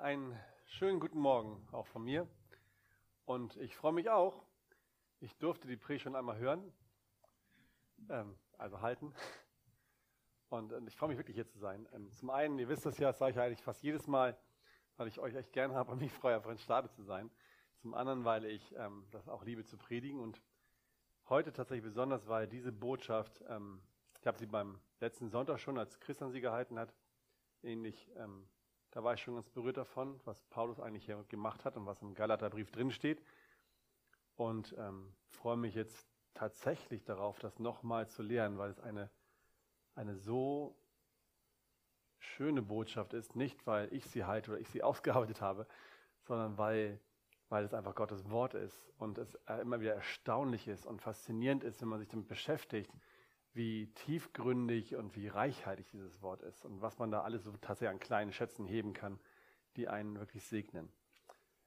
einen schönen guten Morgen auch von mir. Und ich freue mich auch. Ich durfte die Predigt schon einmal hören, ähm, also halten. Und äh, ich freue mich wirklich hier zu sein. Ähm, zum einen, ihr wisst das ja, das sage ich eigentlich fast jedes Mal, weil ich euch echt gern habe und mich freue, einfach in Stade zu sein. Zum anderen, weil ich ähm, das auch liebe zu predigen und heute tatsächlich besonders, weil diese Botschaft, ähm, ich habe sie beim letzten Sonntag schon, als Christian sie gehalten hat, ähnlich ähm, da war ich schon ganz berührt davon, was Paulus eigentlich hier gemacht hat und was im Galaterbrief drinsteht. Und ähm, freue mich jetzt tatsächlich darauf, das nochmal zu lernen, weil es eine, eine so schöne Botschaft ist. Nicht, weil ich sie halte oder ich sie ausgearbeitet habe, sondern weil, weil es einfach Gottes Wort ist und es immer wieder erstaunlich ist und faszinierend ist, wenn man sich damit beschäftigt, wie tiefgründig und wie reichhaltig dieses Wort ist und was man da alles so tatsächlich an kleinen Schätzen heben kann, die einen wirklich segnen.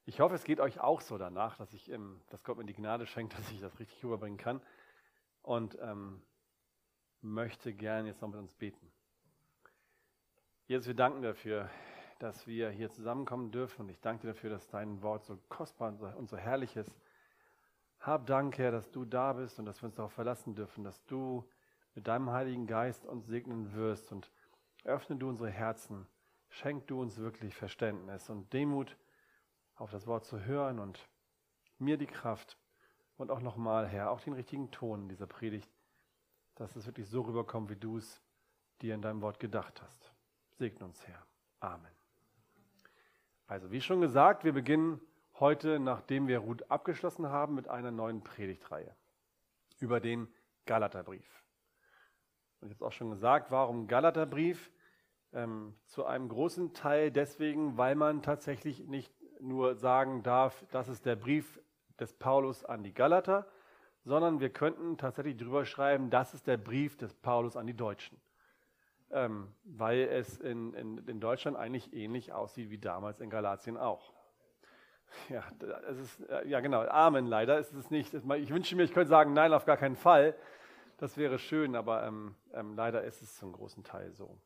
Ich hoffe, es geht euch auch so danach, dass, ich, ähm, dass Gott mir die Gnade schenkt, dass ich das richtig rüberbringen kann. Und ähm, möchte gerne jetzt noch mit uns beten. Jesus, wir danken dafür, dass wir hier zusammenkommen dürfen. Und ich danke dir dafür, dass dein Wort so kostbar und so herrlich ist. Hab Dank, Herr, dass du da bist und dass wir uns darauf verlassen dürfen, dass du mit deinem Heiligen Geist uns segnen wirst und öffne du unsere Herzen, schenk du uns wirklich Verständnis und Demut auf das Wort zu hören und mir die Kraft und auch nochmal, Herr, auch den richtigen Ton dieser Predigt, dass es wirklich so rüberkommt, wie du es dir in deinem Wort gedacht hast. Segne uns, Herr. Amen. Also, wie schon gesagt, wir beginnen heute, nachdem wir Ruth abgeschlossen haben, mit einer neuen Predigtreihe über den Galaterbrief. Und ich habe es auch schon gesagt, warum Galaterbrief? Ähm, zu einem großen Teil deswegen, weil man tatsächlich nicht nur sagen darf, das ist der Brief des Paulus an die Galater, sondern wir könnten tatsächlich drüber schreiben, das ist der Brief des Paulus an die Deutschen. Ähm, weil es in, in, in Deutschland eigentlich ähnlich aussieht wie damals in Galatien auch. Ja, es ist, äh, ja genau, Amen leider ist es nicht. Ich wünsche mir, ich könnte sagen, nein, auf gar keinen Fall. Das wäre schön, aber ähm, ähm, leider ist es zum großen Teil so.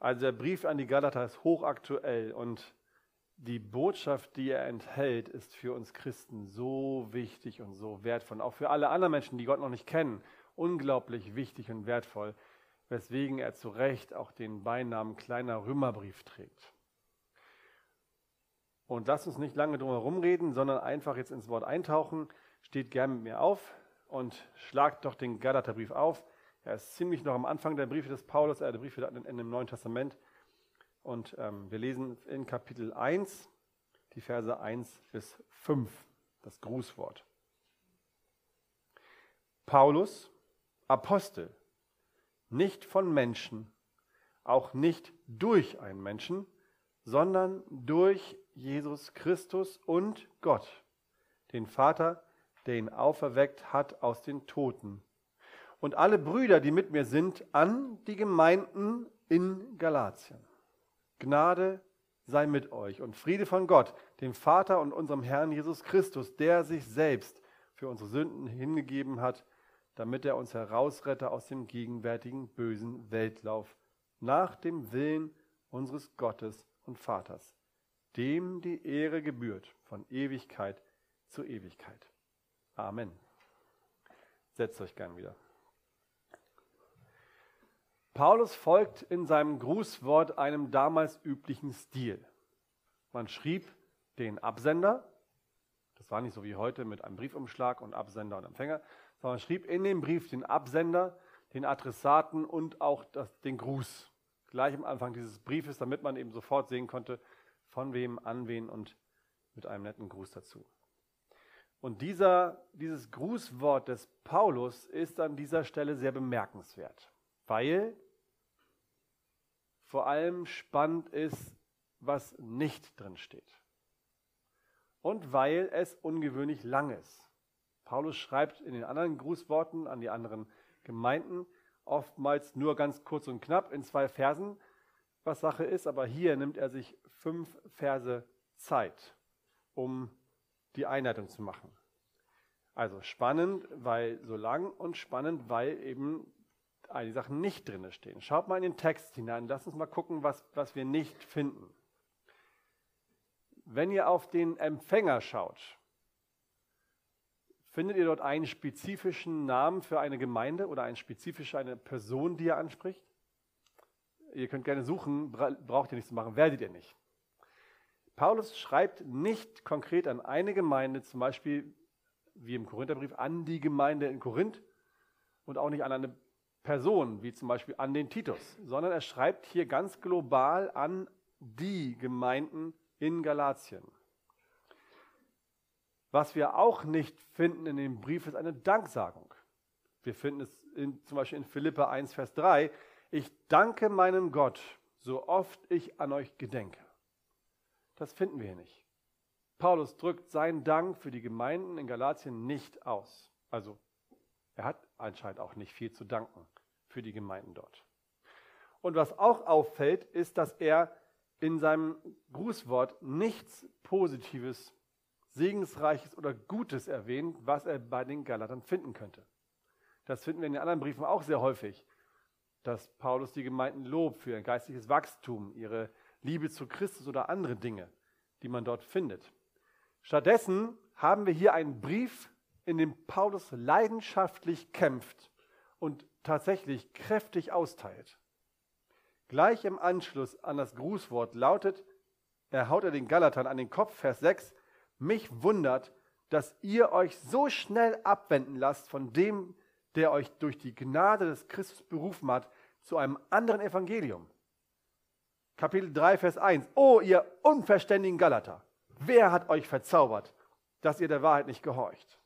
Also der Brief an die Galater ist hochaktuell und die Botschaft, die er enthält, ist für uns Christen so wichtig und so wertvoll. Auch für alle anderen Menschen, die Gott noch nicht kennen, unglaublich wichtig und wertvoll, weswegen er zu Recht auch den Beinamen kleiner Römerbrief trägt. Und lasst uns nicht lange drum herum reden, sondern einfach jetzt ins Wort eintauchen. Steht gern mit mir auf und schlagt doch den Galaterbrief auf. Er ist ziemlich noch am Anfang der Briefe des Paulus, äh, der Briefe in dem Neuen Testament. Und ähm, wir lesen in Kapitel 1 die Verse 1 bis 5, das Grußwort. Paulus, Apostel, nicht von Menschen, auch nicht durch einen Menschen, sondern durch Jesus Christus und Gott, den Vater, der ihn auferweckt hat aus den Toten. Und alle Brüder, die mit mir sind, an die Gemeinden in Galatien. Gnade sei mit euch und Friede von Gott, dem Vater und unserem Herrn Jesus Christus, der sich selbst für unsere Sünden hingegeben hat, damit er uns herausrette aus dem gegenwärtigen bösen Weltlauf, nach dem Willen unseres Gottes und Vaters, dem die Ehre gebührt von Ewigkeit zu Ewigkeit. Amen. Setzt euch gern wieder. Paulus folgt in seinem Grußwort einem damals üblichen Stil. Man schrieb den Absender, das war nicht so wie heute mit einem Briefumschlag und Absender und Empfänger, sondern man schrieb in dem Brief den Absender, den Adressaten und auch das, den Gruß. Gleich am Anfang dieses Briefes, damit man eben sofort sehen konnte, von wem, an wen und mit einem netten Gruß dazu. Und dieser, dieses Grußwort des Paulus ist an dieser Stelle sehr bemerkenswert, weil vor allem spannend ist, was nicht drin steht. Und weil es ungewöhnlich lang ist. Paulus schreibt in den anderen Grußworten an die anderen Gemeinden oftmals nur ganz kurz und knapp in zwei Versen, was Sache ist, aber hier nimmt er sich fünf Verse Zeit, um die Einleitung zu machen. Also spannend, weil so lang und spannend, weil eben einige Sachen nicht drin stehen. Schaut mal in den Text hinein, lasst uns mal gucken, was, was wir nicht finden. Wenn ihr auf den Empfänger schaut, findet ihr dort einen spezifischen Namen für eine Gemeinde oder eine spezifische eine Person, die er anspricht? Ihr könnt gerne suchen, braucht ihr nicht zu machen, werdet ihr nicht. Paulus schreibt nicht konkret an eine Gemeinde, zum Beispiel wie im Korintherbrief, an die Gemeinde in Korinth und auch nicht an eine Person, wie zum Beispiel an den Titus, sondern er schreibt hier ganz global an die Gemeinden in Galatien. Was wir auch nicht finden in dem Brief, ist eine Danksagung. Wir finden es in, zum Beispiel in Philippa 1, Vers 3. Ich danke meinem Gott, so oft ich an euch gedenke. Das finden wir hier nicht. Paulus drückt seinen Dank für die Gemeinden in Galatien nicht aus. Also er hat anscheinend auch nicht viel zu danken für die Gemeinden dort. Und was auch auffällt, ist, dass er in seinem Grußwort nichts Positives, Segensreiches oder Gutes erwähnt, was er bei den Galatern finden könnte. Das finden wir in den anderen Briefen auch sehr häufig, dass Paulus die Gemeinden lobt für ihr geistiges Wachstum, ihre Liebe zu Christus oder andere Dinge, die man dort findet. Stattdessen haben wir hier einen Brief, in dem Paulus leidenschaftlich kämpft und tatsächlich kräftig austeilt. Gleich im Anschluss an das Grußwort lautet, er haut er den Galatern an den Kopf, Vers 6, mich wundert, dass ihr euch so schnell abwenden lasst von dem, der euch durch die Gnade des Christus berufen hat, zu einem anderen Evangelium. Kapitel 3, Vers 1. O ihr unverständigen Galater, Wer hat euch verzaubert, dass ihr der Wahrheit nicht gehorcht?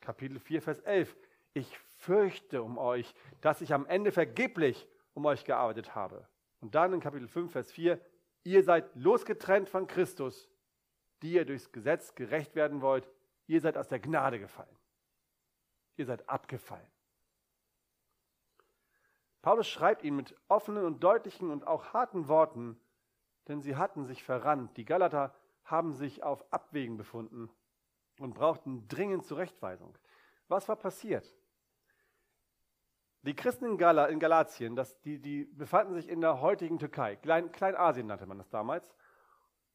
Kapitel 4, Vers 11. Ich fürchte um euch, dass ich am Ende vergeblich um euch gearbeitet habe. Und dann in Kapitel 5, Vers 4. Ihr seid losgetrennt von Christus, die ihr durchs Gesetz gerecht werden wollt. Ihr seid aus der Gnade gefallen. Ihr seid abgefallen. Paulus schreibt ihnen mit offenen und deutlichen und auch harten Worten, denn sie hatten sich verrannt. Die Galater haben sich auf Abwägen befunden und brauchten dringend Zurechtweisung. Was war passiert? Die Christen in, Gal in Galatien, das, die, die, befanden sich in der heutigen Türkei, Klein, Kleinasien nannte man das damals,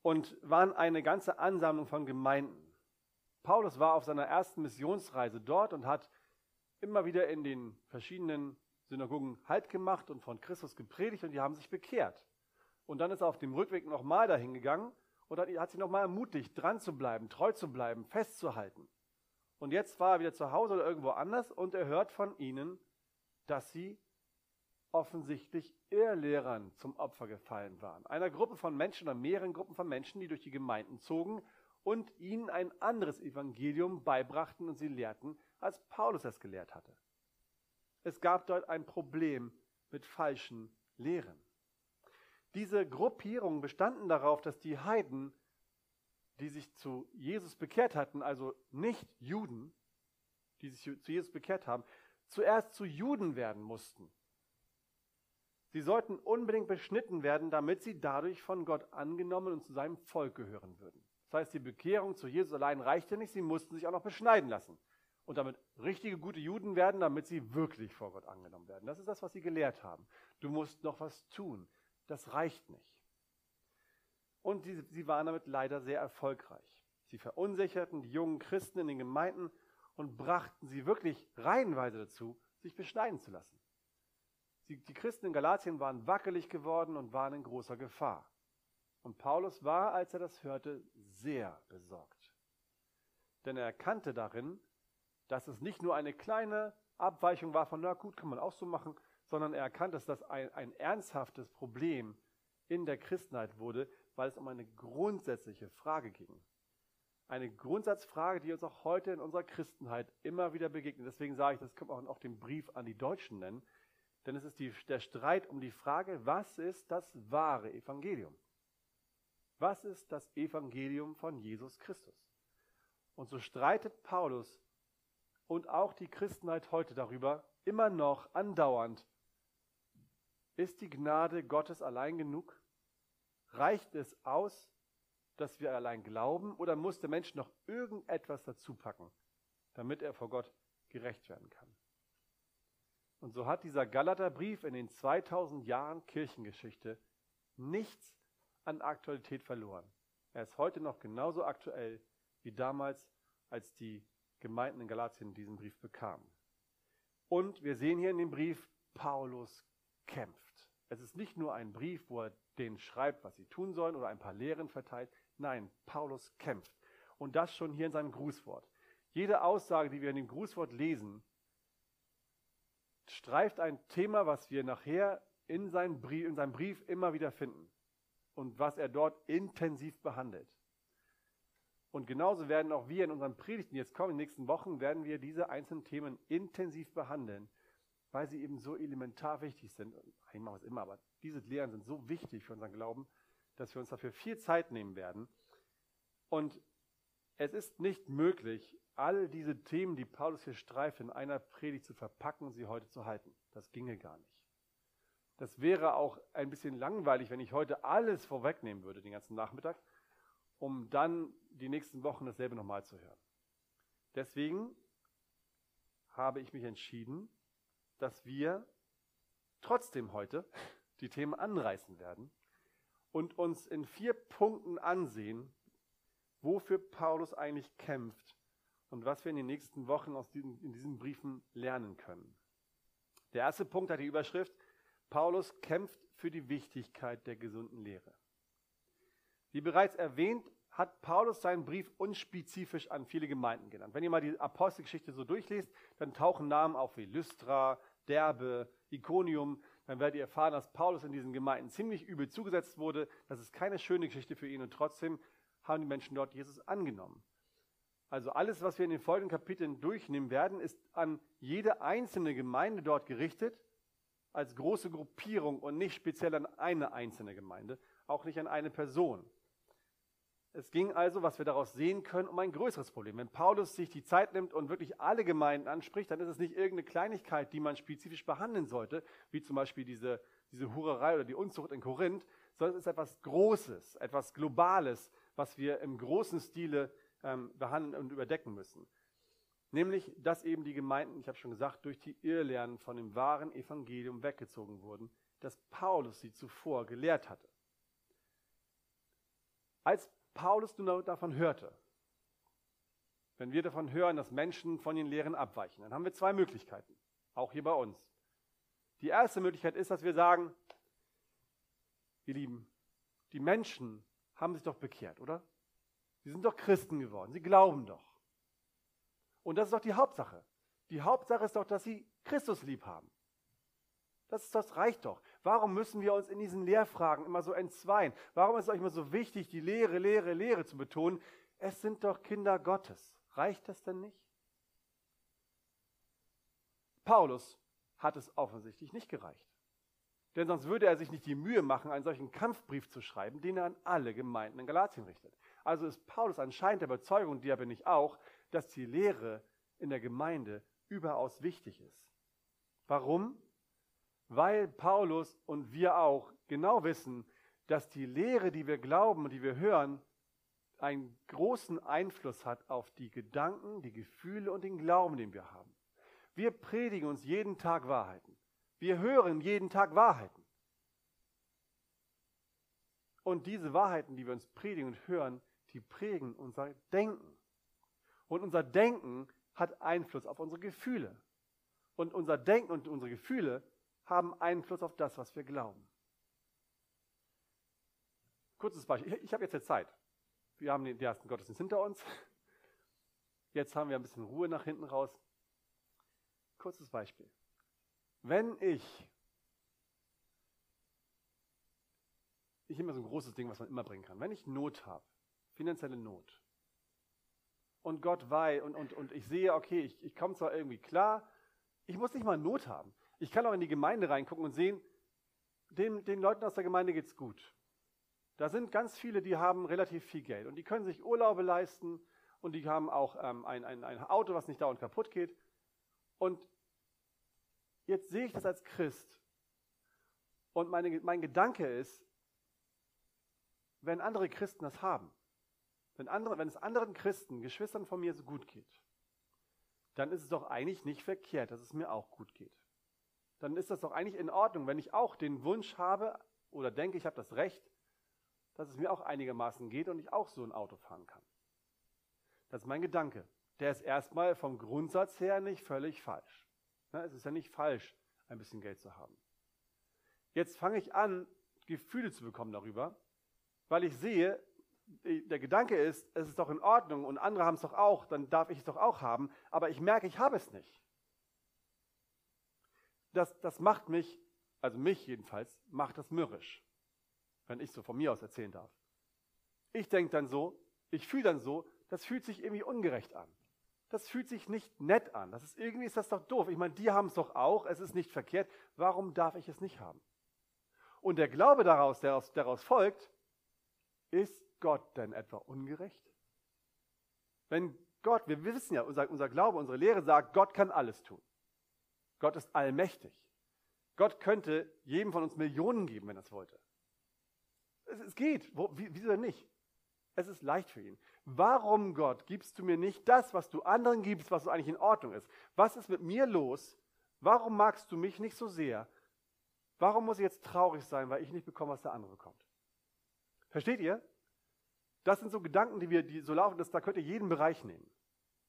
und waren eine ganze Ansammlung von Gemeinden. Paulus war auf seiner ersten Missionsreise dort und hat immer wieder in den verschiedenen Synagogen Halt gemacht und von Christus gepredigt und die haben sich bekehrt. Und dann ist er auf dem Rückweg nochmal dahin gegangen und hat sie nochmal ermutigt, dran zu bleiben, treu zu bleiben, festzuhalten. Und jetzt war er wieder zu Hause oder irgendwo anders und er hört von ihnen, dass sie offensichtlich Irrlehrern zum Opfer gefallen waren. Einer Gruppe von Menschen oder mehreren Gruppen von Menschen, die durch die Gemeinden zogen und ihnen ein anderes Evangelium beibrachten und sie lehrten, als Paulus es gelehrt hatte. Es gab dort ein Problem mit falschen Lehren. Diese Gruppierungen bestanden darauf, dass die Heiden, die sich zu Jesus bekehrt hatten, also nicht Juden, die sich zu Jesus bekehrt haben, zuerst zu Juden werden mussten. Sie sollten unbedingt beschnitten werden, damit sie dadurch von Gott angenommen und zu seinem Volk gehören würden. Das heißt, die Bekehrung zu Jesus allein reichte nicht, sie mussten sich auch noch beschneiden lassen und damit richtige gute Juden werden, damit sie wirklich vor Gott angenommen werden. Das ist das, was sie gelehrt haben. Du musst noch was tun das reicht nicht. Und sie, sie waren damit leider sehr erfolgreich. Sie verunsicherten die jungen Christen in den Gemeinden und brachten sie wirklich reihenweise dazu, sich beschneiden zu lassen. Sie, die Christen in Galatien waren wackelig geworden und waren in großer Gefahr. Und Paulus war, als er das hörte, sehr besorgt. Denn er erkannte darin, dass es nicht nur eine kleine Abweichung war von, na gut, kann man auch so machen, sondern er erkannte, dass das ein, ein ernsthaftes Problem in der Christenheit wurde, weil es um eine grundsätzliche Frage ging. Eine Grundsatzfrage, die uns auch heute in unserer Christenheit immer wieder begegnet. Deswegen sage ich, das kann man auch den Brief an die Deutschen nennen. Denn es ist die, der Streit um die Frage, was ist das wahre Evangelium? Was ist das Evangelium von Jesus Christus? Und so streitet Paulus und auch die Christenheit heute darüber immer noch andauernd, ist die Gnade Gottes allein genug? Reicht es aus, dass wir allein glauben oder muss der Mensch noch irgendetwas dazu packen, damit er vor Gott gerecht werden kann? Und so hat dieser Galaterbrief in den 2000 Jahren Kirchengeschichte nichts an Aktualität verloren. Er ist heute noch genauso aktuell wie damals, als die Gemeinden in Galatien diesen Brief bekamen. Und wir sehen hier in dem Brief, Paulus kämpft. Es ist nicht nur ein Brief, wo er denen schreibt, was sie tun sollen oder ein paar Lehren verteilt. Nein, Paulus kämpft. Und das schon hier in seinem Grußwort. Jede Aussage, die wir in dem Grußwort lesen, streift ein Thema, was wir nachher in seinem, Brief, in seinem Brief immer wieder finden und was er dort intensiv behandelt. Und genauso werden auch wir in unseren Predigten, jetzt kommen in den nächsten Wochen, werden wir diese einzelnen Themen intensiv behandeln, weil sie eben so elementar wichtig sind. Ich mache es immer, aber diese Lehren sind so wichtig für unseren Glauben, dass wir uns dafür viel Zeit nehmen werden. Und es ist nicht möglich, all diese Themen, die Paulus hier streift, in einer Predigt zu verpacken und sie heute zu halten. Das ginge gar nicht. Das wäre auch ein bisschen langweilig, wenn ich heute alles vorwegnehmen würde, den ganzen Nachmittag, um dann die nächsten Wochen dasselbe nochmal zu hören. Deswegen habe ich mich entschieden, dass wir trotzdem heute die Themen anreißen werden und uns in vier Punkten ansehen, wofür Paulus eigentlich kämpft und was wir in den nächsten Wochen aus diesen, in diesen Briefen lernen können. Der erste Punkt hat die Überschrift, Paulus kämpft für die Wichtigkeit der gesunden Lehre. Wie bereits erwähnt, hat Paulus seinen Brief unspezifisch an viele Gemeinden genannt. Wenn ihr mal die Apostelgeschichte so durchlest, dann tauchen Namen auf wie Lystra, Derbe, Iconium. Dann werdet ihr erfahren, dass Paulus in diesen Gemeinden ziemlich übel zugesetzt wurde. Das ist keine schöne Geschichte für ihn und trotzdem haben die Menschen dort Jesus angenommen. Also alles, was wir in den folgenden Kapiteln durchnehmen werden, ist an jede einzelne Gemeinde dort gerichtet, als große Gruppierung und nicht speziell an eine einzelne Gemeinde, auch nicht an eine Person. Es ging also, was wir daraus sehen können, um ein größeres Problem. Wenn Paulus sich die Zeit nimmt und wirklich alle Gemeinden anspricht, dann ist es nicht irgendeine Kleinigkeit, die man spezifisch behandeln sollte, wie zum Beispiel diese, diese Hurerei oder die Unzucht in Korinth, sondern es ist etwas Großes, etwas Globales, was wir im großen Stile ähm, behandeln und überdecken müssen. Nämlich, dass eben die Gemeinden, ich habe schon gesagt, durch die Irrlernen von dem wahren Evangelium weggezogen wurden, das Paulus sie zuvor gelehrt hatte. Als Paulus nun davon hörte, wenn wir davon hören, dass Menschen von den Lehren abweichen, dann haben wir zwei Möglichkeiten, auch hier bei uns. Die erste Möglichkeit ist, dass wir sagen, ihr Lieben, die Menschen haben sich doch bekehrt, oder? Sie sind doch Christen geworden. Sie glauben doch. Und das ist doch die Hauptsache. Die Hauptsache ist doch, dass sie Christus lieb haben. Das, das reicht doch. Warum müssen wir uns in diesen Lehrfragen immer so entzweien? Warum ist es euch immer so wichtig, die Lehre, Lehre, Lehre zu betonen? Es sind doch Kinder Gottes. Reicht das denn nicht? Paulus hat es offensichtlich nicht gereicht. Denn sonst würde er sich nicht die Mühe machen, einen solchen Kampfbrief zu schreiben, den er an alle Gemeinden in Galatien richtet. Also ist Paulus anscheinend der Überzeugung, die bin ich auch, dass die Lehre in der Gemeinde überaus wichtig ist. Warum? Weil Paulus und wir auch genau wissen, dass die Lehre, die wir glauben und die wir hören, einen großen Einfluss hat auf die Gedanken, die Gefühle und den Glauben, den wir haben. Wir predigen uns jeden Tag Wahrheiten. Wir hören jeden Tag Wahrheiten. Und diese Wahrheiten, die wir uns predigen und hören, die prägen unser Denken. Und unser Denken hat Einfluss auf unsere Gefühle. Und unser Denken und unsere Gefühle haben Einfluss auf das, was wir glauben. Kurzes Beispiel. Ich, habe jetzt jetzt Zeit. Wir haben den ersten Gottesdienst hinter uns. Jetzt haben wir ein bisschen Ruhe nach hinten raus. Kurzes Beispiel. Wenn ich, ich immer so ein großes Ding, was man immer bringen kann, wenn ich Not habe, finanzielle Not, und Gott weiß, und, und, und ich sehe, okay, ich, ich komme zwar irgendwie klar, ich muss nicht mal Not haben. Ich kann auch in die Gemeinde reingucken und sehen, den, den Leuten aus der Gemeinde geht es gut. Da sind ganz viele, die haben relativ viel Geld und die können sich Urlaube leisten und die haben auch ähm, ein, ein, ein Auto, was nicht dauernd kaputt geht. Und Jetzt sehe ich das als Christ. Und meine, mein Gedanke ist, wenn andere Christen das haben, wenn, andere, wenn es anderen Christen, Geschwistern von mir so gut geht, dann ist es doch eigentlich nicht verkehrt, dass es mir auch gut geht. Dann ist das doch eigentlich in Ordnung, wenn ich auch den Wunsch habe oder denke, ich habe das Recht, dass es mir auch einigermaßen geht und ich auch so ein Auto fahren kann. Das ist mein Gedanke. Der ist erstmal vom Grundsatz her nicht völlig falsch. Ne, es ist ja nicht falsch, ein bisschen Geld zu haben. Jetzt fange ich an, Gefühle zu bekommen darüber, weil ich sehe, der Gedanke ist, es ist doch in Ordnung und andere haben es doch auch, dann darf ich es doch auch haben, aber ich merke, ich habe es nicht. Das, das macht mich, also mich jedenfalls, macht das mürrisch, wenn ich so von mir aus erzählen darf. Ich denke dann so, ich fühle dann so, das fühlt sich irgendwie ungerecht an. Das fühlt sich nicht nett an. Das ist irgendwie ist das doch doof. Ich meine, die haben es doch auch. Es ist nicht verkehrt. Warum darf ich es nicht haben? Und der Glaube daraus, der aus, daraus folgt, ist Gott denn etwa ungerecht? Wenn Gott, wir wissen ja, unser, unser Glaube, unsere Lehre sagt, Gott kann alles tun. Gott ist allmächtig. Gott könnte jedem von uns Millionen geben, wenn er es wollte. Es, es geht. Wo, wie, wieso denn nicht? Es ist leicht für ihn. Warum, Gott, gibst du mir nicht das, was du anderen gibst, was eigentlich in Ordnung ist? Was ist mit mir los? Warum magst du mich nicht so sehr? Warum muss ich jetzt traurig sein, weil ich nicht bekomme, was der andere bekommt? Versteht ihr? Das sind so Gedanken, die wir, die so laufen, dass da könnt ihr jeden Bereich nehmen.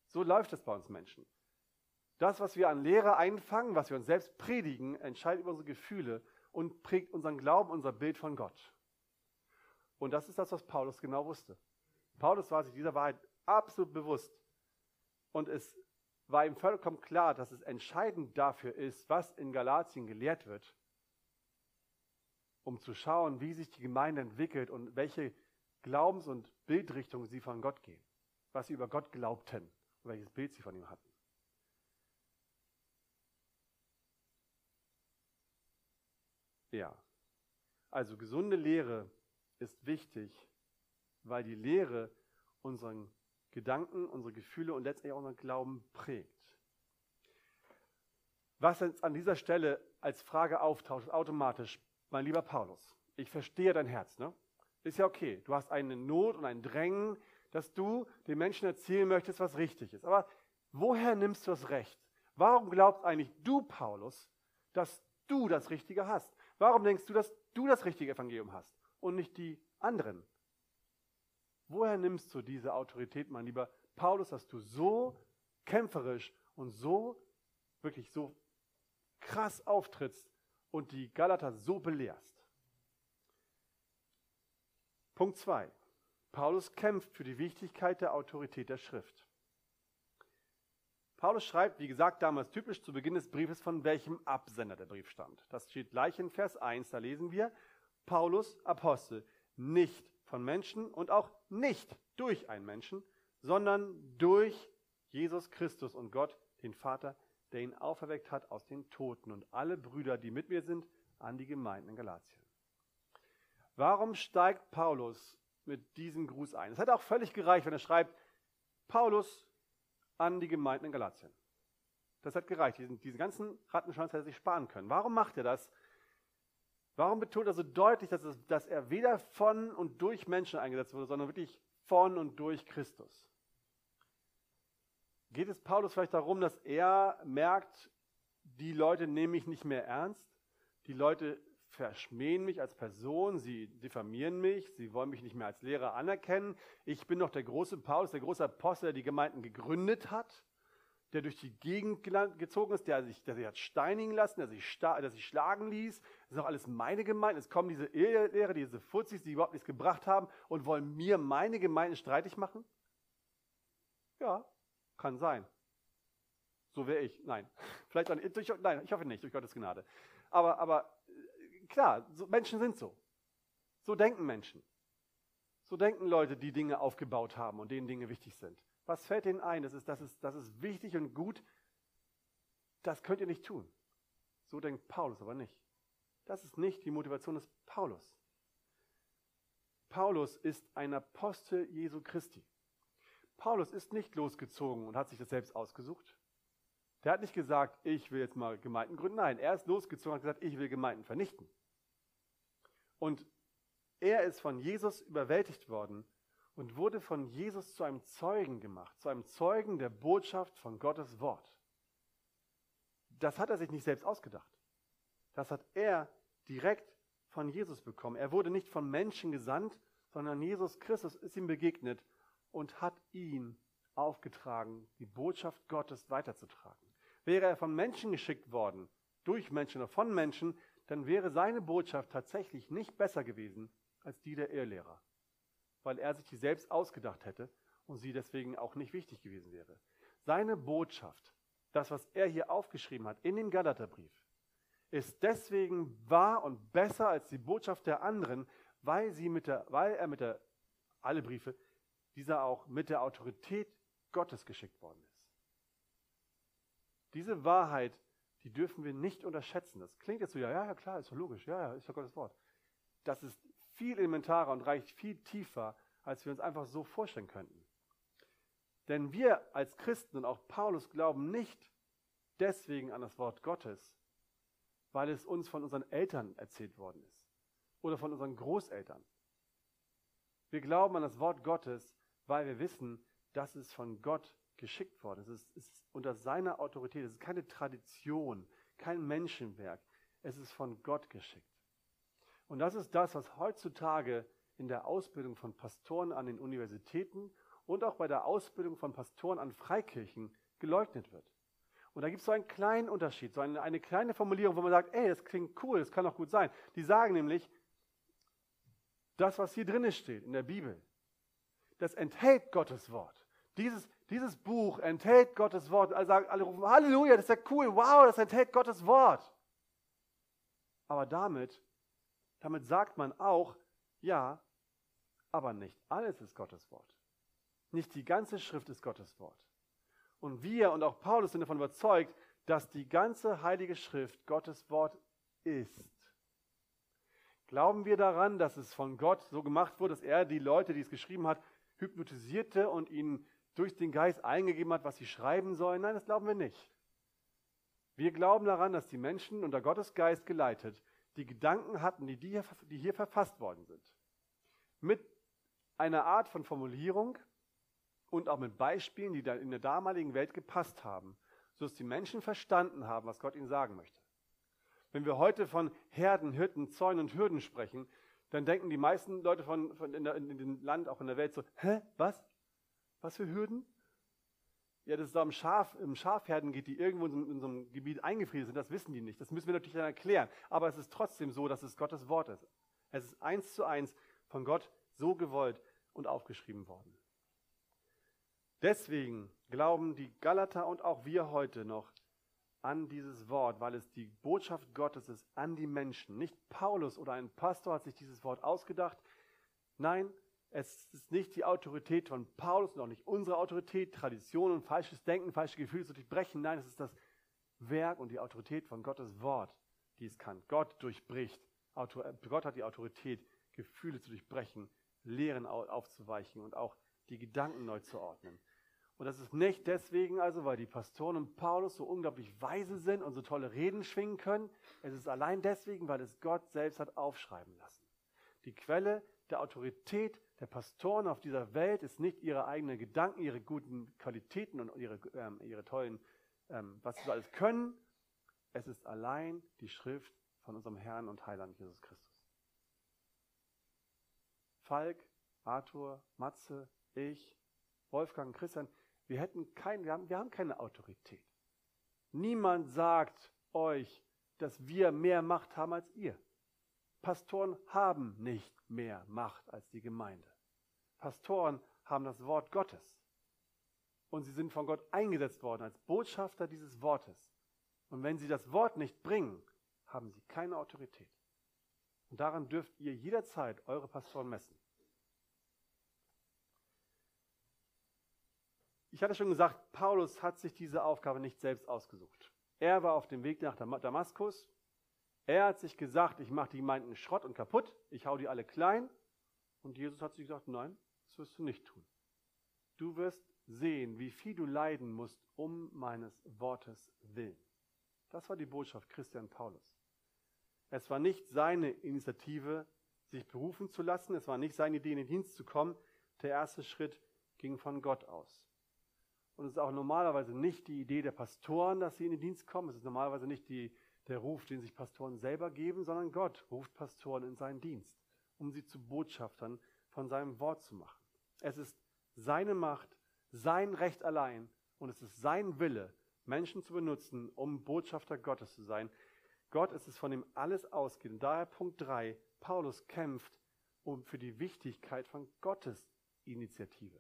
So läuft es bei uns Menschen. Das, was wir an Lehre einfangen, was wir uns selbst predigen, entscheidet über unsere Gefühle und prägt unseren Glauben, unser Bild von Gott. Und das ist das, was Paulus genau wusste. Paulus war sich dieser Wahrheit absolut bewusst. Und es war ihm vollkommen klar, dass es entscheidend dafür ist, was in Galatien gelehrt wird, um zu schauen, wie sich die Gemeinde entwickelt und welche Glaubens- und Bildrichtung sie von Gott gehen. Was sie über Gott glaubten und welches Bild sie von ihm hatten. Ja, also gesunde Lehre ist wichtig, weil die Lehre unseren Gedanken, unsere Gefühle und letztendlich auch unseren Glauben prägt. Was jetzt an dieser Stelle als Frage auftaucht, ist automatisch, mein lieber Paulus, ich verstehe dein Herz, ne? Ist ja okay. Du hast eine Not und ein Drängen, dass du den Menschen erzählen möchtest, was richtig ist. Aber woher nimmst du das Recht? Warum glaubst eigentlich du, Paulus, dass du das Richtige hast? Warum denkst du, dass du das richtige Evangelium hast und nicht die anderen? Woher nimmst du diese Autorität, mein lieber Paulus, dass du so kämpferisch und so, wirklich so krass auftrittst und die Galater so belehrst? Punkt 2. Paulus kämpft für die Wichtigkeit der Autorität der Schrift. Paulus schreibt, wie gesagt, damals typisch zu Beginn des Briefes, von welchem Absender der Brief stammt. Das steht gleich in Vers 1, da lesen wir, Paulus, Apostel, nicht von Menschen und auch nicht durch einen Menschen, sondern durch Jesus Christus und Gott, den Vater, der ihn auferweckt hat aus den Toten und alle Brüder, die mit mir sind, an die Gemeinden in Galatien. Warum steigt Paulus mit diesem Gruß ein? Es hätte auch völlig gereicht, wenn er schreibt, Paulus an die Gemeinden in Galatien. Das hat gereicht. Diesen, diesen ganzen Rattenschwanz hätte er sich sparen können. Warum macht er das? Warum betont er so deutlich, dass, es, dass er weder von und durch Menschen eingesetzt wurde, sondern wirklich von und durch Christus? Geht es Paulus vielleicht darum, dass er merkt, die Leute nehmen mich nicht mehr ernst? Die Leute verschmähen mich als Person, sie diffamieren mich, sie wollen mich nicht mehr als Lehrer anerkennen. Ich bin doch der große Paulus, der große Apostel, der die Gemeinden gegründet hat, der durch die Gegend gezogen ist, der sich, der sich hat steinigen lassen, der sich, der sich schlagen ließ. Das ist doch alles meine Gemeinde. Es kommen diese Lehrer, diese Fuzis, die überhaupt nichts gebracht haben und wollen mir meine Gemeinde streitig machen? Ja, kann sein. So wäre ich. Nein. Vielleicht nicht. Durch, nein, ich hoffe nicht, durch Gottes Gnade. Aber, aber klar, so, Menschen sind so. So denken Menschen. So denken Leute, die Dinge aufgebaut haben und denen Dinge wichtig sind. Was fällt ihnen ein? Das ist, das ist, das ist wichtig und gut. Das könnt ihr nicht tun. So denkt Paulus aber nicht. Das ist nicht die Motivation des Paulus. Paulus ist ein Apostel Jesu Christi. Paulus ist nicht losgezogen und hat sich das selbst ausgesucht. Der hat nicht gesagt, ich will jetzt mal Gemeinden gründen. Nein, er ist losgezogen und hat gesagt, ich will Gemeinden vernichten. Und er ist von Jesus überwältigt worden und wurde von Jesus zu einem Zeugen gemacht, zu einem Zeugen der Botschaft von Gottes Wort. Das hat er sich nicht selbst ausgedacht. Das hat er direkt von Jesus bekommen. Er wurde nicht von Menschen gesandt, sondern Jesus Christus ist ihm begegnet und hat ihn aufgetragen, die Botschaft Gottes weiterzutragen. Wäre er von Menschen geschickt worden, durch Menschen oder von Menschen, dann wäre seine Botschaft tatsächlich nicht besser gewesen als die der Irrlehrer, weil er sich die selbst ausgedacht hätte und sie deswegen auch nicht wichtig gewesen wäre. Seine Botschaft, das, was er hier aufgeschrieben hat in dem Galaterbrief, ist deswegen wahr und besser als die Botschaft der anderen, weil, sie mit der, weil er mit der, alle Briefe, dieser auch mit der Autorität Gottes geschickt worden ist. Diese Wahrheit, die dürfen wir nicht unterschätzen. Das klingt jetzt so, ja, ja, klar, ist doch logisch, ja, ja, ist doch Gottes Wort. Das ist viel elementarer und reicht viel tiefer, als wir uns einfach so vorstellen könnten. Denn wir als Christen und auch Paulus glauben nicht deswegen an das Wort Gottes, weil es uns von unseren Eltern erzählt worden ist oder von unseren Großeltern. Wir glauben an das Wort Gottes, weil wir wissen, dass es von Gott geschickt worden ist. Es ist unter seiner Autorität. Es ist keine Tradition, kein Menschenwerk. Es ist von Gott geschickt. Und das ist das, was heutzutage in der Ausbildung von Pastoren an den Universitäten und auch bei der Ausbildung von Pastoren an Freikirchen geleugnet wird. Und da gibt es so einen kleinen Unterschied, so eine, eine kleine Formulierung, wo man sagt, ey, das klingt cool, das kann auch gut sein. Die sagen nämlich, das, was hier drin steht in der Bibel, das enthält Gottes Wort. Dieses, dieses Buch enthält Gottes Wort. Alle, sagen, alle rufen, Halleluja, das ist ja cool, wow, das enthält Gottes Wort. Aber damit, damit sagt man auch, ja, aber nicht alles ist Gottes Wort. Nicht die ganze Schrift ist Gottes Wort. Und wir und auch Paulus sind davon überzeugt, dass die ganze heilige Schrift Gottes Wort ist. Glauben wir daran, dass es von Gott so gemacht wurde, dass er die Leute, die es geschrieben hat, hypnotisierte und ihnen durch den Geist eingegeben hat, was sie schreiben sollen? Nein, das glauben wir nicht. Wir glauben daran, dass die Menschen unter Gottes Geist geleitet die Gedanken hatten, die, die hier verfasst worden sind. Mit einer Art von Formulierung und auch mit Beispielen, die in der damaligen Welt gepasst haben, sodass die Menschen verstanden haben, was Gott ihnen sagen möchte. Wenn wir heute von Herden, Hirten, Zäunen und Hürden sprechen, dann denken die meisten Leute von, von in, der, in, dem Land, auch in der Welt so, hä, was? Was für Hürden? Ja, dass es da um, Schaf, um Schafherden geht, die irgendwo in so, in so einem Gebiet eingefriert sind, das wissen die nicht. Das müssen wir natürlich dann erklären. Aber es ist trotzdem so, dass es Gottes Wort ist. Es ist eins zu eins von Gott so gewollt und aufgeschrieben worden. Deswegen glauben die Galater und auch wir heute noch an dieses Wort, weil es die Botschaft Gottes ist an die Menschen. Nicht Paulus oder ein Pastor hat sich dieses Wort ausgedacht. Nein, es ist nicht die Autorität von Paulus und auch nicht unsere Autorität, Tradition und falsches Denken, falsche Gefühle zu durchbrechen. Nein, es ist das Werk und die Autorität von Gottes Wort, die es kann. Gott durchbricht. Gott hat die Autorität, Gefühle zu durchbrechen, Lehren aufzuweichen und auch die Gedanken neu zu ordnen. Und das ist nicht deswegen also, weil die Pastoren und Paulus so unglaublich weise sind und so tolle Reden schwingen können. Es ist allein deswegen, weil es Gott selbst hat aufschreiben lassen. Die Quelle der Autorität der Pastoren auf dieser Welt ist nicht ihre eigenen Gedanken, ihre guten Qualitäten und ihre, ähm, ihre tollen, ähm, was sie alles können. Es ist allein die Schrift von unserem Herrn und Heiland Jesus Christus. Falk, Arthur, Matze, ich, Wolfgang, Christian, wir, hätten kein, wir, haben, wir haben keine Autorität. Niemand sagt euch, dass wir mehr Macht haben als ihr. Pastoren haben nicht mehr Macht als die Gemeinde. Pastoren haben das Wort Gottes. Und sie sind von Gott eingesetzt worden als Botschafter dieses Wortes. Und wenn sie das Wort nicht bringen, haben sie keine Autorität. Und daran dürft ihr jederzeit eure Pastoren messen. Ich hatte schon gesagt, Paulus hat sich diese Aufgabe nicht selbst ausgesucht. Er war auf dem Weg nach Damaskus er hat sich gesagt, ich mache die Gemeinden Schrott und kaputt, ich hau die alle klein. Und Jesus hat sich gesagt, nein, das wirst du nicht tun. Du wirst sehen, wie viel du leiden musst um meines Wortes willen. Das war die Botschaft Christian Paulus. Es war nicht seine Initiative, sich berufen zu lassen. Es war nicht seine Idee, in den Dienst zu kommen. Der erste Schritt ging von Gott aus. Und es ist auch normalerweise nicht die Idee der Pastoren, dass sie in den Dienst kommen. Es ist normalerweise nicht die der Ruf, den sich Pastoren selber geben, sondern Gott ruft Pastoren in seinen Dienst, um sie zu Botschaftern von seinem Wort zu machen. Es ist seine Macht, sein Recht allein und es ist sein Wille, Menschen zu benutzen, um Botschafter Gottes zu sein. Gott ist es, von dem alles ausgeht. Und daher Punkt 3, Paulus kämpft um für die Wichtigkeit von Gottes Initiative.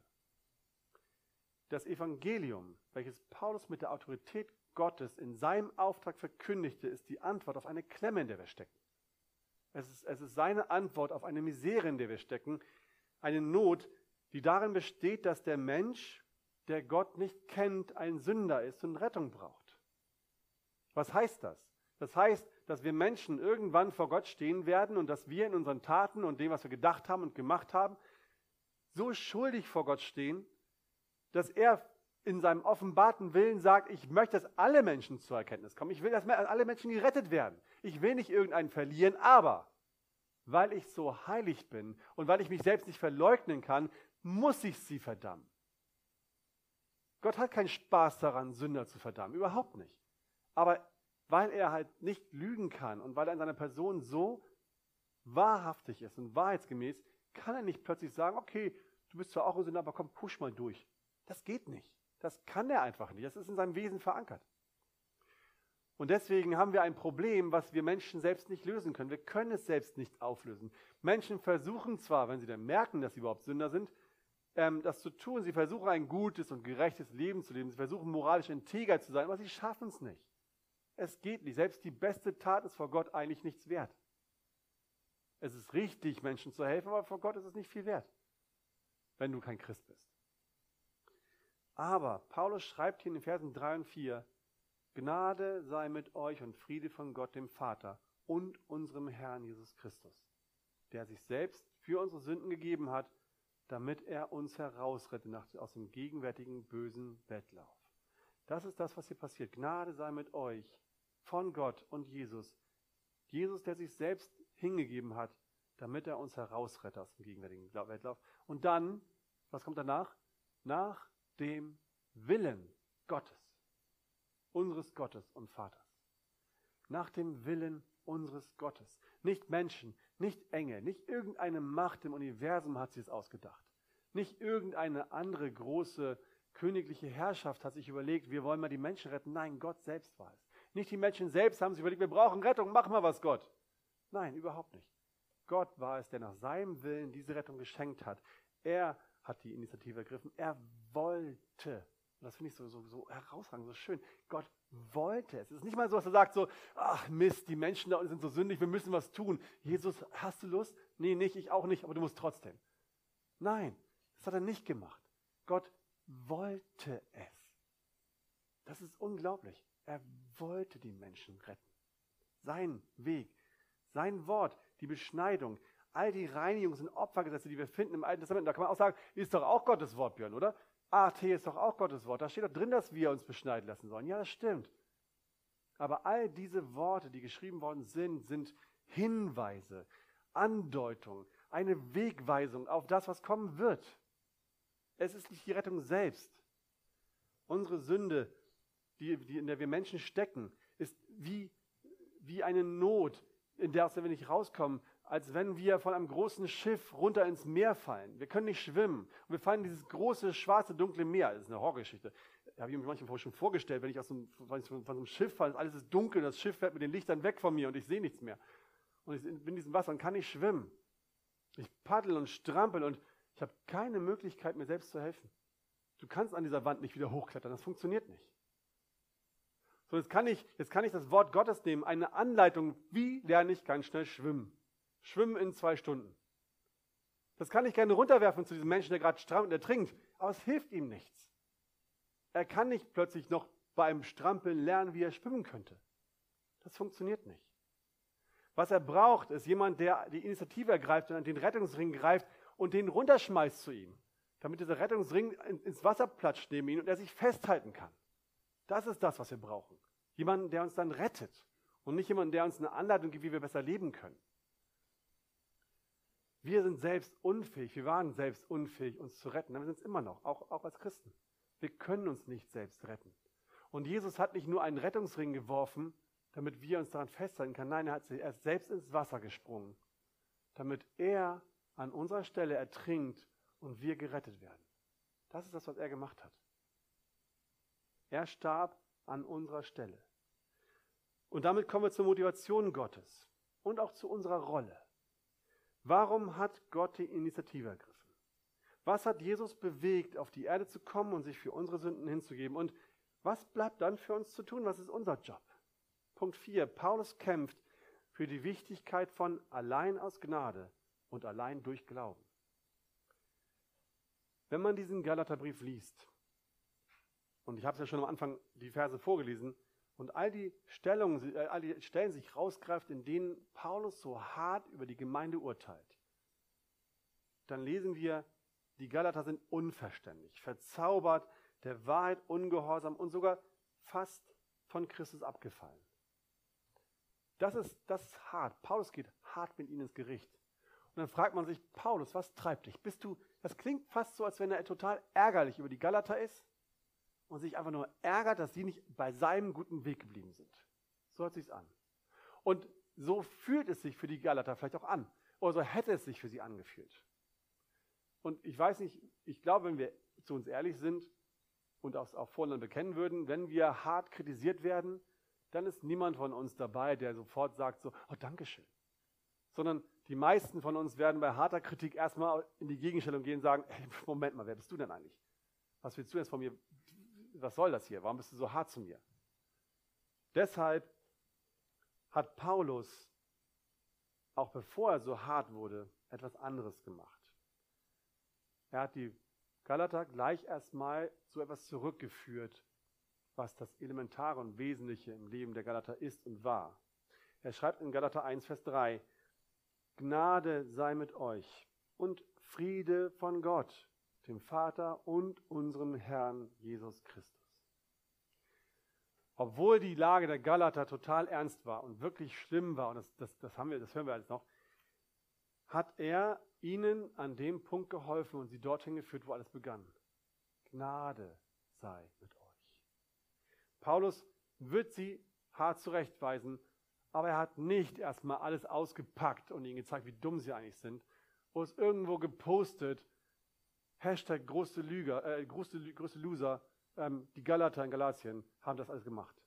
Das Evangelium, welches Paulus mit der Autorität Gottes in seinem Auftrag verkündigte, ist die Antwort auf eine Klemme, in der wir stecken. Es ist, es ist seine Antwort auf eine Misere, in der wir stecken, eine Not, die darin besteht, dass der Mensch, der Gott nicht kennt, ein Sünder ist und Rettung braucht. Was heißt das? Das heißt, dass wir Menschen irgendwann vor Gott stehen werden und dass wir in unseren Taten und dem, was wir gedacht haben und gemacht haben, so schuldig vor Gott stehen, dass er in seinem offenbarten Willen sagt, ich möchte, dass alle Menschen zur Erkenntnis kommen. Ich will, dass alle Menschen gerettet werden. Ich will nicht irgendeinen verlieren, aber weil ich so heilig bin und weil ich mich selbst nicht verleugnen kann, muss ich sie verdammen. Gott hat keinen Spaß daran, Sünder zu verdammen, überhaupt nicht. Aber weil er halt nicht lügen kann und weil er in seiner Person so wahrhaftig ist und wahrheitsgemäß, kann er nicht plötzlich sagen, okay, du bist zwar auch ein Sünder, aber komm, push mal durch. Das geht nicht. Das kann er einfach nicht. Das ist in seinem Wesen verankert. Und deswegen haben wir ein Problem, was wir Menschen selbst nicht lösen können. Wir können es selbst nicht auflösen. Menschen versuchen zwar, wenn sie dann merken, dass sie überhaupt Sünder sind, ähm, das zu tun. Sie versuchen ein gutes und gerechtes Leben zu leben. Sie versuchen moralisch integer zu sein, aber sie schaffen es nicht. Es geht nicht. Selbst die beste Tat ist vor Gott eigentlich nichts wert. Es ist richtig, Menschen zu helfen, aber vor Gott ist es nicht viel wert, wenn du kein Christ bist. Aber Paulus schreibt hier in den Versen 3 und 4, Gnade sei mit euch und Friede von Gott dem Vater und unserem Herrn Jesus Christus, der sich selbst für unsere Sünden gegeben hat, damit er uns herausrette aus dem gegenwärtigen bösen Wettlauf. Das ist das, was hier passiert. Gnade sei mit euch von Gott und Jesus. Jesus, der sich selbst hingegeben hat, damit er uns herausrette aus dem gegenwärtigen Wettlauf. Und dann, was kommt danach? Nach dem Willen Gottes, unseres Gottes und Vaters. Nach dem Willen unseres Gottes. Nicht Menschen, nicht Engel, nicht irgendeine Macht im Universum hat sie es ausgedacht. Nicht irgendeine andere große königliche Herrschaft hat sich überlegt, wir wollen mal die Menschen retten. Nein, Gott selbst war es. Nicht die Menschen selbst haben sich überlegt, wir brauchen Rettung, mach mal was, Gott. Nein, überhaupt nicht. Gott war es, der nach seinem Willen diese Rettung geschenkt hat. Er hat die Initiative ergriffen. Er wollte. Und das finde ich so, so, so herausragend, so schön. Gott wollte es. Es ist nicht mal so, dass er sagt so, ach Mist, die Menschen da unten sind so sündig, wir müssen was tun. Jesus, hast du Lust? Nee, nicht, ich auch nicht, aber du musst trotzdem. Nein, das hat er nicht gemacht. Gott wollte es. Das ist unglaublich. Er wollte die Menschen retten. Sein Weg, sein Wort, die Beschneidung, all die Reinigungs- und Opfergesetze, die wir finden im Alten Testament, da kann man auch sagen, ist doch auch Gottes Wort, Björn, oder? AT ist doch auch Gottes Wort. Da steht doch drin, dass wir uns beschneiden lassen sollen. Ja, das stimmt. Aber all diese Worte, die geschrieben worden sind, sind Hinweise, Andeutungen, eine Wegweisung auf das, was kommen wird. Es ist nicht die Rettung selbst. Unsere Sünde, die, die, in der wir Menschen stecken, ist wie, wie eine Not, in der aus der wir nicht rauskommen, als wenn wir von einem großen Schiff runter ins Meer fallen. Wir können nicht schwimmen. Und wir fallen in dieses große, schwarze, dunkle Meer. Das ist eine Horrorgeschichte. Habe ich mir manchmal schon vorgestellt, wenn ich aus einem, von so einem Schiff falle, alles ist dunkel, das Schiff fährt mit den Lichtern weg von mir und ich sehe nichts mehr. Und ich bin in diesem Wasser und kann nicht schwimmen. Ich paddel und strampel und ich habe keine Möglichkeit, mir selbst zu helfen. Du kannst an dieser Wand nicht wieder hochklettern, das funktioniert nicht. So, jetzt kann ich, jetzt kann ich das Wort Gottes nehmen, eine Anleitung, wie lerne ich ganz schnell schwimmen. Schwimmen in zwei Stunden. Das kann ich gerne runterwerfen zu diesem Menschen, der gerade strampelt und ertrinkt, aber es hilft ihm nichts. Er kann nicht plötzlich noch beim Strampeln lernen, wie er schwimmen könnte. Das funktioniert nicht. Was er braucht, ist jemand, der die Initiative ergreift und an den Rettungsring greift und den runterschmeißt zu ihm, damit dieser Rettungsring ins Wasser platscht neben ihn und er sich festhalten kann. Das ist das, was wir brauchen. Jemanden, der uns dann rettet und nicht jemanden, der uns eine Anleitung gibt, wie wir besser leben können. Wir sind selbst unfähig, wir waren selbst unfähig, uns zu retten. Aber wir sind es immer noch, auch, auch als Christen. Wir können uns nicht selbst retten. Und Jesus hat nicht nur einen Rettungsring geworfen, damit wir uns daran festhalten können. Nein, er, hat, er ist selbst ins Wasser gesprungen, damit er an unserer Stelle ertrinkt und wir gerettet werden. Das ist das, was er gemacht hat. Er starb an unserer Stelle. Und damit kommen wir zur Motivation Gottes und auch zu unserer Rolle. Warum hat Gott die Initiative ergriffen? Was hat Jesus bewegt, auf die Erde zu kommen und sich für unsere Sünden hinzugeben? Und was bleibt dann für uns zu tun? Was ist unser Job? Punkt 4. Paulus kämpft für die Wichtigkeit von allein aus Gnade und allein durch Glauben. Wenn man diesen Galaterbrief liest, und ich habe es ja schon am Anfang die Verse vorgelesen, und all die, Stellungen, äh, all die Stellen sich rausgreift, in denen Paulus so hart über die Gemeinde urteilt, dann lesen wir, die Galater sind unverständlich, verzaubert, der Wahrheit ungehorsam und sogar fast von Christus abgefallen. Das ist, das ist hart. Paulus geht hart mit ihnen ins Gericht. Und dann fragt man sich, Paulus, was treibt dich? Bist du, das klingt fast so, als wenn er total ärgerlich über die Galater ist und sich einfach nur ärgert, dass sie nicht bei seinem guten Weg geblieben sind. So hört sich's an. Und so fühlt es sich für die Galater vielleicht auch an. Oder so hätte es sich für sie angefühlt. Und ich weiß nicht, ich glaube, wenn wir zu uns ehrlich sind und auch, voneinander bekennen würden, wenn wir hart kritisiert werden, dann ist niemand von uns dabei, der sofort sagt so, oh, Dankeschön. Sondern die meisten von uns werden bei harter Kritik erstmal in die Gegenstellung gehen und sagen, hey, Moment mal, wer bist du denn eigentlich? Was willst du jetzt von mir? Was soll das hier? Warum bist du so hart zu mir? Deshalb hat Paulus, auch bevor er so hart wurde, etwas anderes gemacht. Er hat die Galater gleich erstmal zu etwas zurückgeführt, was das Elementare und Wesentliche im Leben der Galater ist und war. Er schreibt in Galater 1, Vers 3, Gnade sei mit euch und Friede von Gott, dem Vater und unserem Herrn Jesus Christus. Obwohl die Lage der Galater total ernst war und wirklich schlimm war, und das, das, das, haben wir, das hören wir alles noch, hat er ihnen an dem Punkt geholfen und sie dorthin geführt, wo alles begann. Gnade sei mit euch. Paulus wird sie hart zurechtweisen, aber er hat nicht erstmal alles ausgepackt und ihnen gezeigt, wie dumm sie eigentlich sind, oder es irgendwo gepostet, Hashtag große Lüger, äh, große, große Loser, ähm, die Galater in Galatien haben das alles gemacht.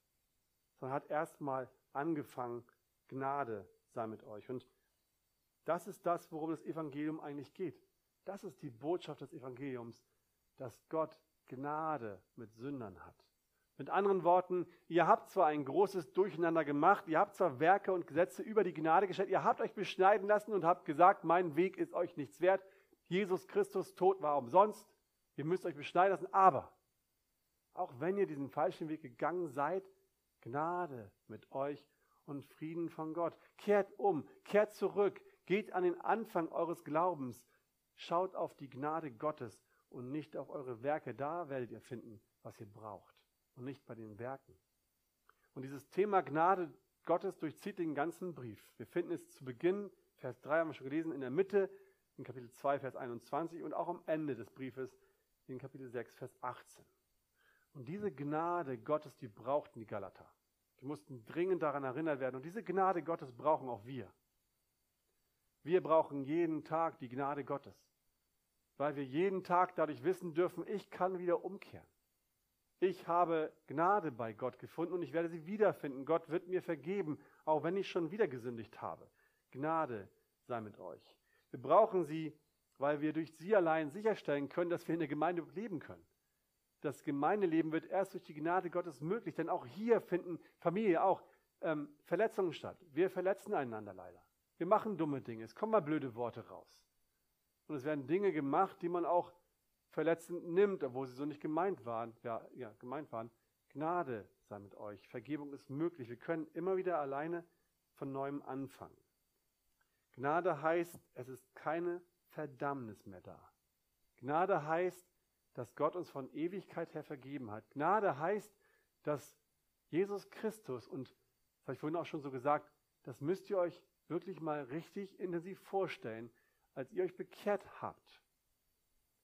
Sondern hat erstmal angefangen, Gnade sei mit euch. Und das ist das, worum das Evangelium eigentlich geht. Das ist die Botschaft des Evangeliums, dass Gott Gnade mit Sündern hat. Mit anderen Worten, ihr habt zwar ein großes Durcheinander gemacht, ihr habt zwar Werke und Gesetze über die Gnade gestellt, ihr habt euch beschneiden lassen und habt gesagt, mein Weg ist euch nichts wert. Jesus Christus Tod war umsonst. Ihr müsst euch beschneiden lassen. Aber auch wenn ihr diesen falschen Weg gegangen seid, Gnade mit euch und Frieden von Gott. Kehrt um, kehrt zurück, geht an den Anfang eures Glaubens, schaut auf die Gnade Gottes und nicht auf eure Werke. Da werdet ihr finden, was ihr braucht und nicht bei den Werken. Und dieses Thema Gnade Gottes durchzieht den ganzen Brief. Wir finden es zu Beginn, Vers 3 haben wir schon gelesen, in der Mitte, in Kapitel 2, Vers 21 und auch am Ende des Briefes, in Kapitel 6, Vers 18. Und diese Gnade Gottes, die brauchten die Galater. Die mussten dringend daran erinnert werden. Und diese Gnade Gottes brauchen auch wir. Wir brauchen jeden Tag die Gnade Gottes, weil wir jeden Tag dadurch wissen dürfen, ich kann wieder umkehren. Ich habe Gnade bei Gott gefunden und ich werde sie wiederfinden. Gott wird mir vergeben, auch wenn ich schon wieder gesündigt habe. Gnade sei mit euch. Wir brauchen sie, weil wir durch sie allein sicherstellen können, dass wir in der Gemeinde leben können. Das Gemeindeleben wird erst durch die Gnade Gottes möglich, denn auch hier finden Familie auch ähm, Verletzungen statt. Wir verletzen einander leider. Wir machen dumme Dinge. Es kommen mal blöde Worte raus. Und es werden Dinge gemacht, die man auch verletzend nimmt, obwohl sie so nicht gemeint waren, ja, ja, gemeint waren. Gnade sei mit euch. Vergebung ist möglich. Wir können immer wieder alleine von neuem anfangen. Gnade heißt, es ist keine Verdammnis mehr da. Gnade heißt, dass Gott uns von Ewigkeit her vergeben hat. Gnade heißt, dass Jesus Christus, und das habe ich vorhin auch schon so gesagt, das müsst ihr euch wirklich mal richtig intensiv vorstellen, als ihr euch bekehrt habt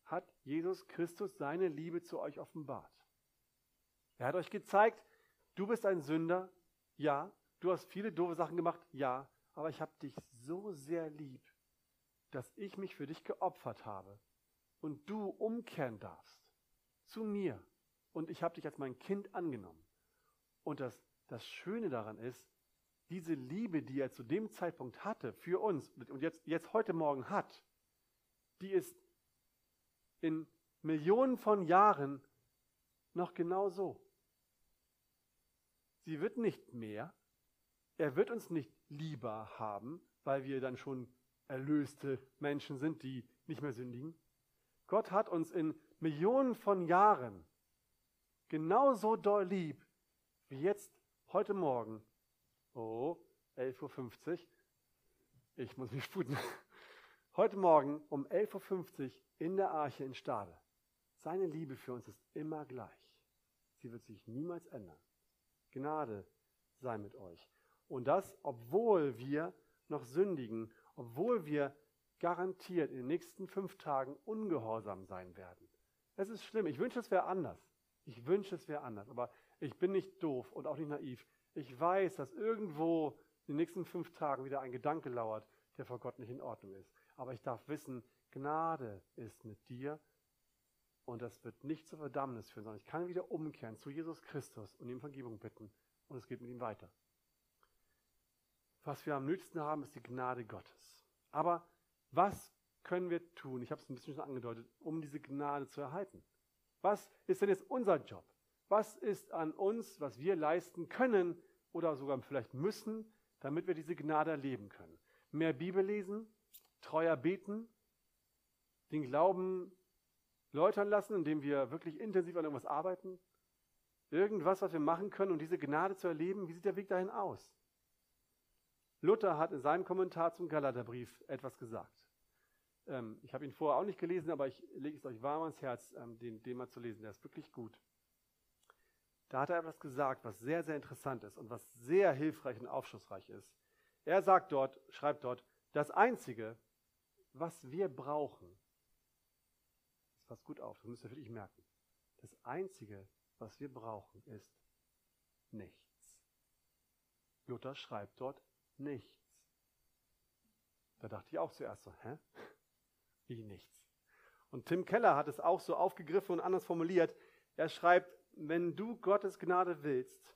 hat Jesus Christus seine Liebe zu euch offenbart. Er hat euch gezeigt, du bist ein Sünder, ja, du hast viele doofe Sachen gemacht, ja, aber ich habe dich so sehr lieb, dass ich mich für dich geopfert habe und du umkehren darfst zu mir und ich habe dich als mein Kind angenommen. Und das, das Schöne daran ist, diese Liebe, die er zu dem Zeitpunkt hatte für uns und jetzt, jetzt heute Morgen hat, die ist in Millionen von Jahren noch genau so. Sie wird nicht mehr. Er wird uns nicht lieber haben, weil wir dann schon erlöste Menschen sind, die nicht mehr sündigen. Gott hat uns in Millionen von Jahren genauso doll lieb, wie jetzt heute Morgen. Oh, 11.50 Uhr. Ich muss mich sputen. Heute Morgen um 11.50 Uhr in der Arche in Stade. Seine Liebe für uns ist immer gleich. Sie wird sich niemals ändern. Gnade sei mit euch. Und das, obwohl wir noch sündigen, obwohl wir garantiert in den nächsten fünf Tagen ungehorsam sein werden. Es ist schlimm. Ich wünsche, es wäre anders. Ich wünsche, es wäre anders. Aber ich bin nicht doof und auch nicht naiv. Ich weiß, dass irgendwo in den nächsten fünf Tagen wieder ein Gedanke lauert, der vor Gott nicht in Ordnung ist. Aber ich darf wissen, Gnade ist mit dir und das wird nicht zur Verdammnis führen, sondern ich kann wieder umkehren zu Jesus Christus und ihm Vergebung bitten und es geht mit ihm weiter. Was wir am nötigsten haben, ist die Gnade Gottes. Aber was können wir tun, ich habe es ein bisschen schon angedeutet, um diese Gnade zu erhalten? Was ist denn jetzt unser Job? Was ist an uns, was wir leisten können oder sogar vielleicht müssen, damit wir diese Gnade erleben können? Mehr Bibel lesen, treuer beten, den Glauben läutern lassen, indem wir wirklich intensiv an irgendwas arbeiten? Irgendwas, was wir machen können, um diese Gnade zu erleben? Wie sieht der Weg dahin aus? Luther hat in seinem Kommentar zum Galaterbrief etwas gesagt. Ähm, ich habe ihn vorher auch nicht gelesen, aber ich lege es euch warm ans Herz, ähm, den, den mal zu lesen. Der ist wirklich gut. Da hat er etwas gesagt, was sehr, sehr interessant ist und was sehr hilfreich und aufschlussreich ist. Er sagt dort, schreibt dort, das Einzige, was wir brauchen, das passt gut auf, das müsst ihr wirklich merken. Das Einzige, was wir brauchen, ist nichts. Luther schreibt dort nichts. Da dachte ich auch zuerst so, hä? Wie nichts? Und Tim Keller hat es auch so aufgegriffen und anders formuliert. Er schreibt, wenn du Gottes Gnade willst,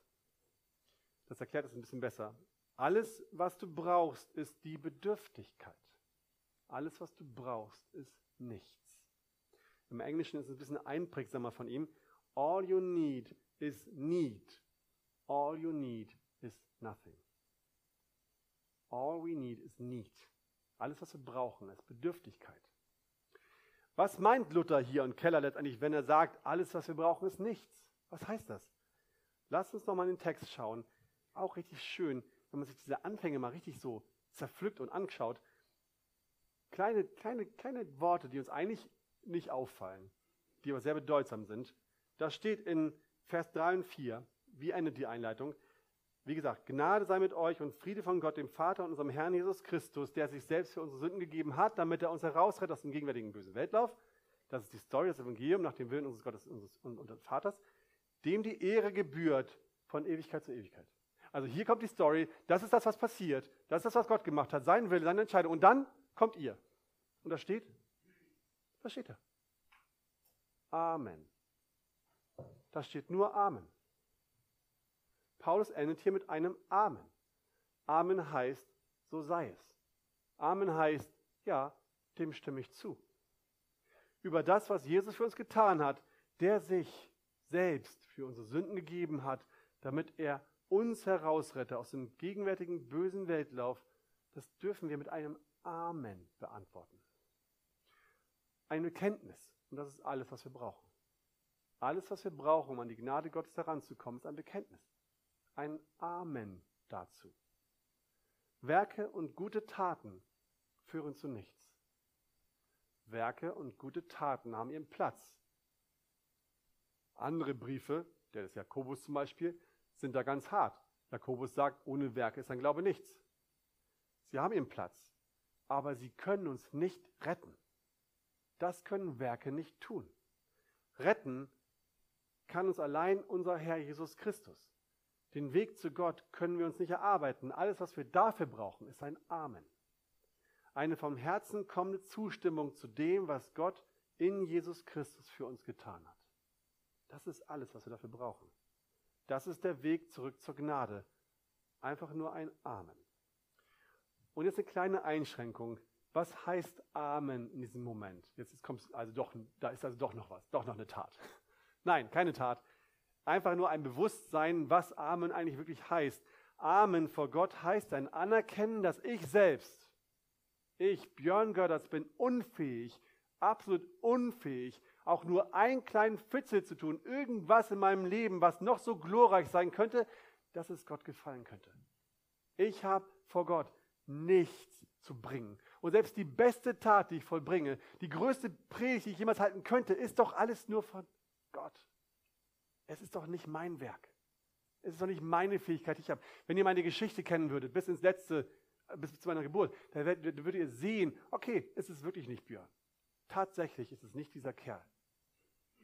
das erklärt es ein bisschen besser, alles, was du brauchst, ist die Bedürftigkeit. Alles, was du brauchst, ist nichts. Im Englischen ist es ein bisschen einprägsamer von ihm. All you need is need. All you need is nothing. All we need is need. Alles, was wir brauchen, ist Bedürftigkeit. Was meint Luther hier und Keller letztendlich, wenn er sagt, alles, was wir brauchen, ist nichts? Was heißt das? Lasst uns nochmal in den Text schauen. Auch richtig schön, wenn man sich diese Anfänge mal richtig so zerpflückt und anschaut. Kleine, kleine, kleine Worte, die uns eigentlich nicht auffallen, die aber sehr bedeutsam sind. Da steht in Vers 3 und 4, wie endet die Einleitung? Wie gesagt, Gnade sei mit euch und Friede von Gott, dem Vater und unserem Herrn Jesus Christus, der sich selbst für unsere Sünden gegeben hat, damit er uns herausrettet aus dem gegenwärtigen bösen Weltlauf. Das ist die Story, des Evangeliums nach dem Willen unseres Gottes und unseres Vaters, dem die Ehre gebührt von Ewigkeit zu Ewigkeit. Also hier kommt die Story, das ist das, was passiert, das ist das, was Gott gemacht hat, sein Wille, seine Entscheidung. Und dann kommt ihr. Und da steht, da steht er. Amen. Da steht nur Amen. Paulus endet hier mit einem Amen. Amen heißt, so sei es. Amen heißt, ja, dem stimme ich zu. Über das, was Jesus für uns getan hat, der sich selbst für unsere Sünden gegeben hat, damit er uns herausrette aus dem gegenwärtigen bösen Weltlauf, das dürfen wir mit einem Amen beantworten. Eine Bekenntnis. Und das ist alles, was wir brauchen. Alles, was wir brauchen, um an die Gnade Gottes heranzukommen, ist ein Bekenntnis ein Amen dazu. Werke und gute Taten führen zu nichts. Werke und gute Taten haben ihren Platz. Andere Briefe, der des Jakobus zum Beispiel, sind da ganz hart. Jakobus sagt, ohne Werke ist ein Glaube nichts. Sie haben ihren Platz, aber sie können uns nicht retten. Das können Werke nicht tun. Retten kann uns allein unser Herr Jesus Christus. Den Weg zu Gott können wir uns nicht erarbeiten. Alles, was wir dafür brauchen, ist ein Amen. Eine vom Herzen kommende Zustimmung zu dem, was Gott in Jesus Christus für uns getan hat. Das ist alles, was wir dafür brauchen. Das ist der Weg zurück zur Gnade. Einfach nur ein Amen. Und jetzt eine kleine Einschränkung. Was heißt Amen in diesem Moment? Jetzt kommt also doch, da ist also doch noch was, doch noch eine Tat. Nein, keine Tat. Einfach nur ein Bewusstsein, was Amen eigentlich wirklich heißt. Amen vor Gott heißt ein Anerkennen, dass ich selbst, ich, Björn Görderts, bin unfähig, absolut unfähig, auch nur einen kleinen Fitzel zu tun, irgendwas in meinem Leben, was noch so glorreich sein könnte, dass es Gott gefallen könnte. Ich habe vor Gott nichts zu bringen. Und selbst die beste Tat, die ich vollbringe, die größte Predigt, die ich jemals halten könnte, ist doch alles nur von Gott. Es ist doch nicht mein Werk. Es ist doch nicht meine Fähigkeit, die ich habe. Wenn ihr meine Geschichte kennen würdet, bis ins letzte, bis zu meiner Geburt, dann würdet ihr sehen, okay, es ist wirklich nicht Björn. Tatsächlich ist es nicht dieser Kerl.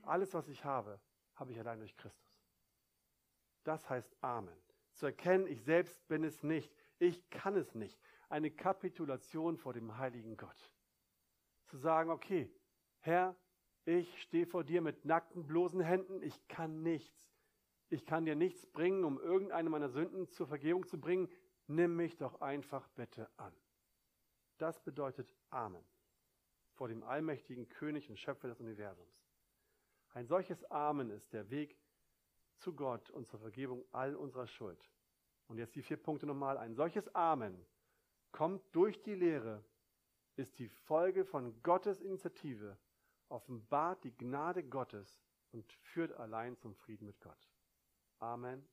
Alles, was ich habe, habe ich allein durch Christus. Das heißt Amen. Zu erkennen, ich selbst bin es nicht. Ich kann es nicht. Eine Kapitulation vor dem heiligen Gott. Zu sagen, okay, Herr, ich stehe vor dir mit nackten, bloßen Händen. Ich kann nichts. Ich kann dir nichts bringen, um irgendeine meiner Sünden zur Vergebung zu bringen. Nimm mich doch einfach bitte an. Das bedeutet Amen vor dem allmächtigen König und Schöpfer des Universums. Ein solches Amen ist der Weg zu Gott und zur Vergebung all unserer Schuld. Und jetzt die vier Punkte nochmal. Ein solches Amen kommt durch die Lehre, ist die Folge von Gottes Initiative, offenbart die Gnade Gottes und führt allein zum Frieden mit Gott. Amen.